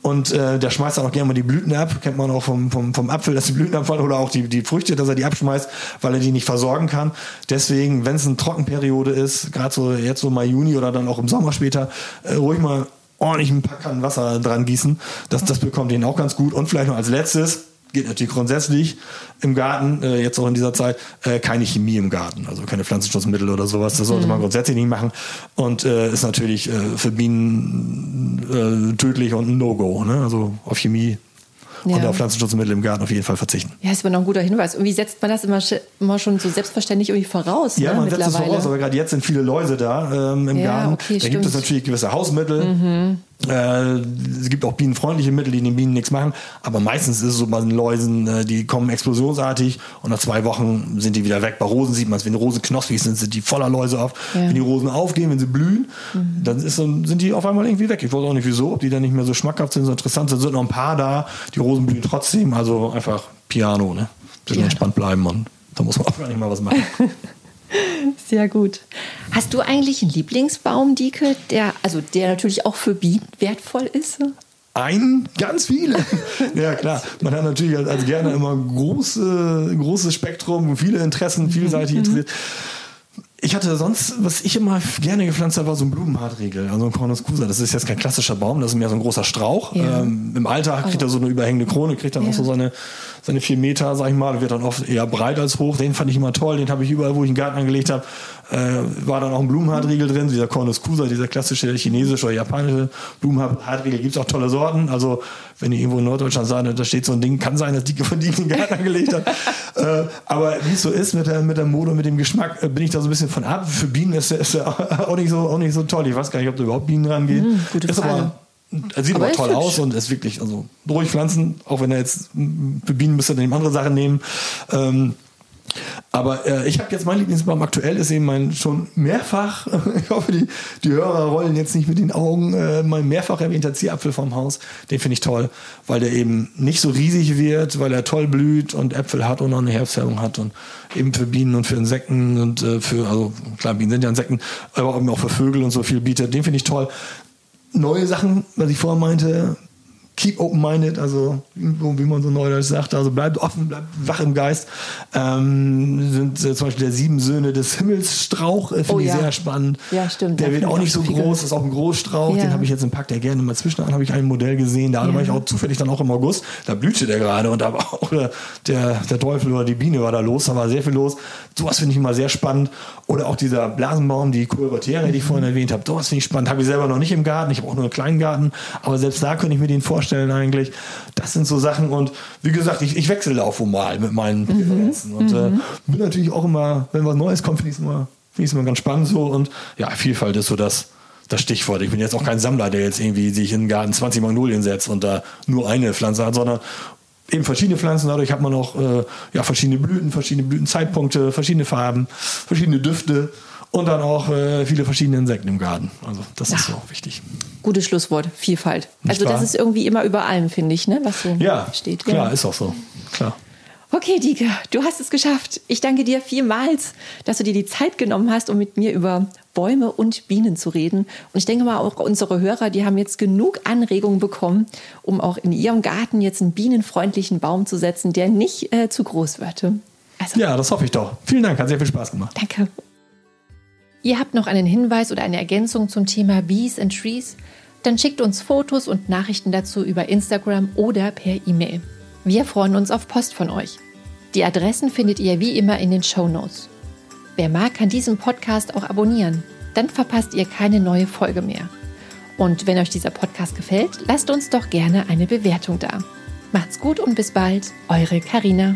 Und äh, der schmeißt dann auch gerne mal die Blüten ab. Kennt man auch vom, vom, vom Apfel, dass die Blüten abfallen oder auch die, die Früchte, dass er die abschmeißt, weil er die nicht versorgen kann. Deswegen, wenn es eine Trockenperiode ist, gerade so jetzt so Mai, Juni oder dann auch im Sommer später, äh, ruhig mal ordentlich ein paar Kannen Wasser dran gießen. Das, das bekommt ihnen auch ganz gut. Und vielleicht noch als letztes, geht natürlich grundsätzlich im Garten, äh, jetzt auch in dieser Zeit, äh, keine Chemie im Garten, also keine Pflanzenschutzmittel oder sowas. Das sollte mhm. man grundsätzlich nicht machen und äh, ist natürlich äh, für Bienen äh, tödlich und ein No-Go. Ne? Also auf Chemie ja. und auf Pflanzenschutzmittel im Garten auf jeden Fall verzichten. Ja, ist aber noch ein guter Hinweis. Irgendwie setzt man das immer, immer schon so selbstverständlich irgendwie voraus. Ja, ne, man setzt es voraus, aber gerade jetzt sind viele Läuse da ähm, im ja, Garten. Okay, da stimmt. gibt es natürlich gewisse Hausmittel. Mhm. Äh, es gibt auch bienenfreundliche Mittel, die den Bienen nichts machen, aber meistens ist es so bei den Läusen, äh, die kommen explosionsartig und nach zwei Wochen sind die wieder weg. Bei Rosen sieht man es, wenn die Rosen knospig sind, sind die voller Läuse auf. Ja. Wenn die Rosen aufgehen, wenn sie blühen, mhm. dann ist, sind die auf einmal irgendwie weg. Ich weiß auch nicht wieso, ob die dann nicht mehr so schmackhaft sind, so interessant sind. sind noch ein paar da, die Rosen blühen trotzdem, also einfach Piano, ne? Bisschen ja. entspannt bleiben und da muss man auch gar nicht mal was machen. Sehr gut. Hast du eigentlich einen Lieblingsbaum, Dieke, der, also der natürlich auch für Bienen wertvoll ist? Ein, ganz viele. ja, klar. Man hat natürlich als, als gerne immer große, großes Spektrum, viele Interessen, vielseitig mhm. interessiert. Ich hatte sonst, was ich immer gerne gepflanzt habe, war so ein Blumenhartriegel, also ein Cornus cusa. Das ist jetzt kein klassischer Baum, das ist mehr so ein großer Strauch. Ja. Ähm, Im Alter kriegt er so eine überhängende Krone, kriegt dann ja. auch so seine, seine vier Meter, sag ich mal, wird dann oft eher breit als hoch. Den fand ich immer toll, den habe ich überall, wo ich einen Garten angelegt habe, äh, war dann auch ein Blumenhartriegel drin, dieser Cornus cusa, dieser klassische chinesische oder japanische Blumenhartriegel. Gibt es auch tolle Sorten. Also wenn ihr irgendwo in Norddeutschland seid, da steht so ein Ding, kann sein, dass die von die den Garten angelegt hat. äh, aber wie es so ist mit der, mit der Mode und mit dem Geschmack, äh, bin ich da so ein bisschen von ab. Für Bienen ist ist auch, nicht so, auch nicht so toll. Ich weiß gar nicht, ob da überhaupt Bienen rangehen. Mhm, gute ist Frage. aber er sieht aber, aber toll aus und ist wirklich, also ruhig pflanzen, auch wenn er jetzt für Bienen müsste er andere Sachen nehmen. Ähm, aber äh, ich habe jetzt mein Lieblingsbaum aktuell ist eben mein schon mehrfach, ich hoffe, die, die Hörer rollen jetzt nicht mit den Augen, äh, mein mehrfach erwähnter Zierapfel vom Haus. Den finde ich toll, weil der eben nicht so riesig wird, weil er toll blüht und Äpfel hat und noch eine Herbstfärbung hat und eben für Bienen und für Insekten und äh, für, also klar, Bienen sind ja Insekten, aber auch für Vögel und so viel bietet. Den finde ich toll. Neue Sachen, was ich vorher meinte, keep open-minded, also wie man so neudeutsch sagt, also bleibt offen, bleibt wach im Geist. Ähm, sind äh, zum Beispiel der Sieben Söhne des Himmelsstrauch, äh, finde oh, ich ja. sehr spannend. Ja, stimmt. Der wird auch nicht so groß, ist auch ein Großstrauch, ja. den habe ich jetzt im Pack der gerne mal zwischendurch habe ich ein Modell gesehen, da ja. war ich auch zufällig dann auch im August, da blühte der gerade und da war auch der, der Teufel oder die Biene war da los, da war sehr viel los. Sowas finde ich immer sehr spannend. Oder auch dieser Blasenbaum, die Coelbatere, die ich vorhin erwähnt habe, sowas finde ich spannend. Habe ich selber noch nicht im Garten, ich habe auch nur einen kleinen Garten, aber selbst da könnte ich mir den vorstellen, vorstellen eigentlich. Das sind so Sachen und wie gesagt, ich, ich wechsle auch mal mit meinen mhm. Präferenzen und äh, mhm. bin natürlich auch immer, wenn was Neues kommt, finde ich es immer, find immer ganz spannend so und ja, Vielfalt ist so das, das Stichwort. Ich bin jetzt auch kein Sammler, der jetzt irgendwie sich in den Garten 20 Magnolien setzt und da nur eine Pflanze hat, sondern eben verschiedene Pflanzen. Dadurch hat man auch äh, ja, verschiedene Blüten, verschiedene Blütenzeitpunkte, verschiedene Farben, verschiedene Düfte und dann auch äh, viele verschiedene Insekten im Garten. Also das ist so wichtig. Gutes Schlusswort, Vielfalt. Nicht also das ist irgendwie immer über allem, finde ich, ne? was so ja, steht. Klar, ja. ist auch so. Klar. Okay, Dieke, du hast es geschafft. Ich danke dir vielmals, dass du dir die Zeit genommen hast, um mit mir über Bäume und Bienen zu reden. Und ich denke mal, auch unsere Hörer, die haben jetzt genug Anregungen bekommen, um auch in ihrem Garten jetzt einen bienenfreundlichen Baum zu setzen, der nicht äh, zu groß wird. Also, ja, das hoffe ich doch. Vielen Dank, hat sehr viel Spaß gemacht. Danke. Ihr habt noch einen Hinweis oder eine Ergänzung zum Thema Bees and Trees? Dann schickt uns Fotos und Nachrichten dazu über Instagram oder per E-Mail. Wir freuen uns auf Post von euch. Die Adressen findet ihr wie immer in den Show Notes. Wer mag, kann diesen Podcast auch abonnieren. Dann verpasst ihr keine neue Folge mehr. Und wenn euch dieser Podcast gefällt, lasst uns doch gerne eine Bewertung da. Macht's gut und bis bald, eure Karina.